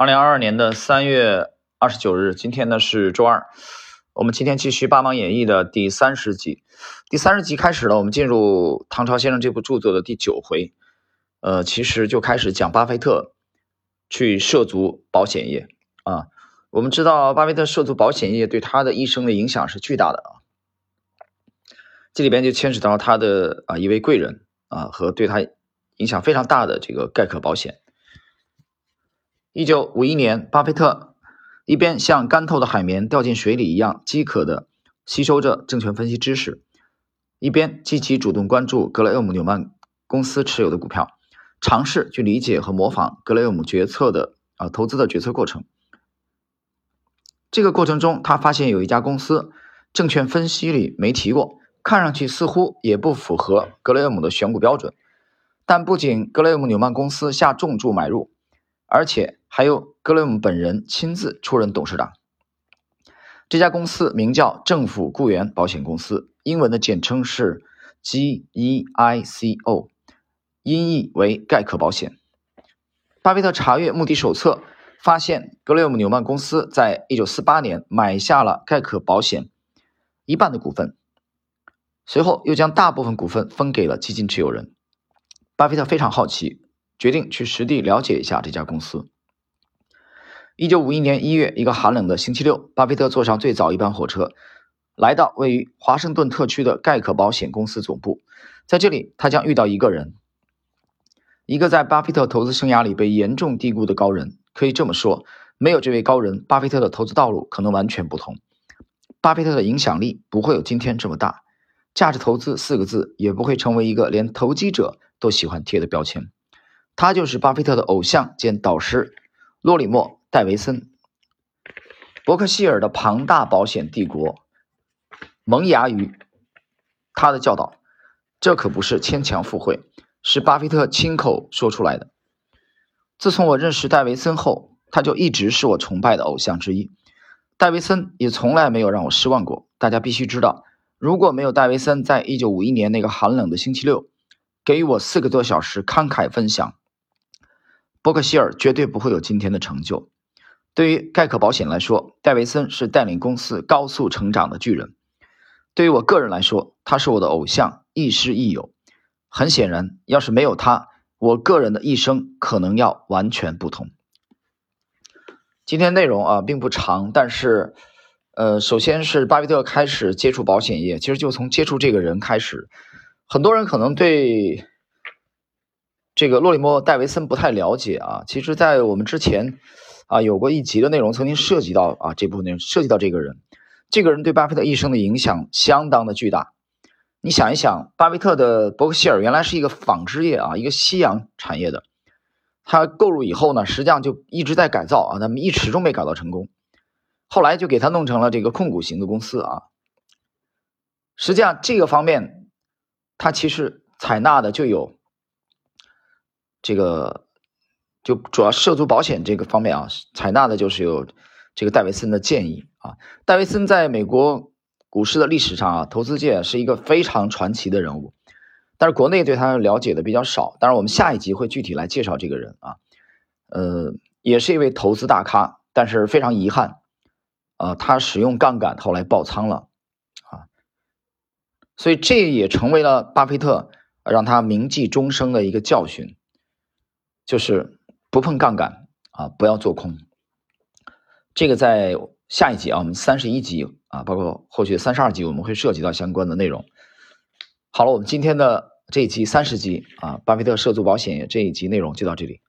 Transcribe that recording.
二零二二年的三月二十九日，今天呢是周二。我们今天继续《八芒演义》的第三十集。第三十集开始了，我们进入唐朝先生这部著作的第九回。呃，其实就开始讲巴菲特去涉足保险业啊。我们知道，巴菲特涉足保险业对他的一生的影响是巨大的啊。这里边就牵扯到他的啊一位贵人啊和对他影响非常大的这个盖克保险。一九五一年，巴菲特一边像干透的海绵掉进水里一样饥渴地吸收着证券分析知识，一边积极主动关注格雷厄姆纽曼公司持有的股票，尝试去理解和模仿格雷厄姆决策的啊投资的决策过程。这个过程中，他发现有一家公司证券分析里没提过，看上去似乎也不符合格雷厄姆的选股标准，但不仅格雷厄姆纽曼公司下重注买入。而且还有格雷厄姆本人亲自出任董事长。这家公司名叫政府雇员保险公司，英文的简称是 GEICO，音译为盖克保险。巴菲特查阅目的手册，发现格雷厄姆纽曼公司在1948年买下了盖克保险一半的股份，随后又将大部分股份分给了基金持有人。巴菲特非常好奇。决定去实地了解一下这家公司。一九五一年一月，一个寒冷的星期六，巴菲特坐上最早一班火车，来到位于华盛顿特区的盖克保险公司总部。在这里，他将遇到一个人，一个在巴菲特投资生涯里被严重低估的高人。可以这么说，没有这位高人，巴菲特的投资道路可能完全不同。巴菲特的影响力不会有今天这么大，价值投资四个字也不会成为一个连投机者都喜欢贴的标签。他就是巴菲特的偶像兼导师，洛里莫·戴维森。伯克希尔的庞大保险帝国萌芽于他的教导，这可不是牵强附会，是巴菲特亲口说出来的。自从我认识戴维森后，他就一直是我崇拜的偶像之一。戴维森也从来没有让我失望过。大家必须知道，如果没有戴维森在一九五一年那个寒冷的星期六给予我四个多小时慷慨分享，伯克希尔绝对不会有今天的成就。对于盖克保险来说，戴维森是带领公司高速成长的巨人。对于我个人来说，他是我的偶像，亦师亦友。很显然，要是没有他，我个人的一生可能要完全不同。今天内容啊并不长，但是，呃，首先是巴菲特开始接触保险业，其实就从接触这个人开始。很多人可能对。这个洛里莫·戴维森不太了解啊，其实，在我们之前啊有过一集的内容，曾经涉及到啊这部分内容，涉及到这个人，这个人对巴菲特一生的影响相当的巨大。你想一想，巴菲特的伯克希尔原来是一个纺织业啊，一个夕阳产业的，他购入以后呢，实际上就一直在改造啊，他们一始终没改造成功，后来就给他弄成了这个控股型的公司啊。实际上这个方面，他其实采纳的就有。这个就主要涉足保险这个方面啊，采纳的就是有这个戴维森的建议啊。戴维森在美国股市的历史上啊，投资界是一个非常传奇的人物，但是国内对他了解的比较少。当然，我们下一集会具体来介绍这个人啊。呃，也是一位投资大咖，但是非常遗憾啊，他使用杠杆后来爆仓了啊，所以这也成为了巴菲特让他铭记终生的一个教训。就是不碰杠杆啊，不要做空。这个在下一集啊，我们三十一集啊，包括后续三十二集，我们会涉及到相关的内容。好了，我们今天的这一集三十集啊，巴菲特涉足保险这一集内容就到这里。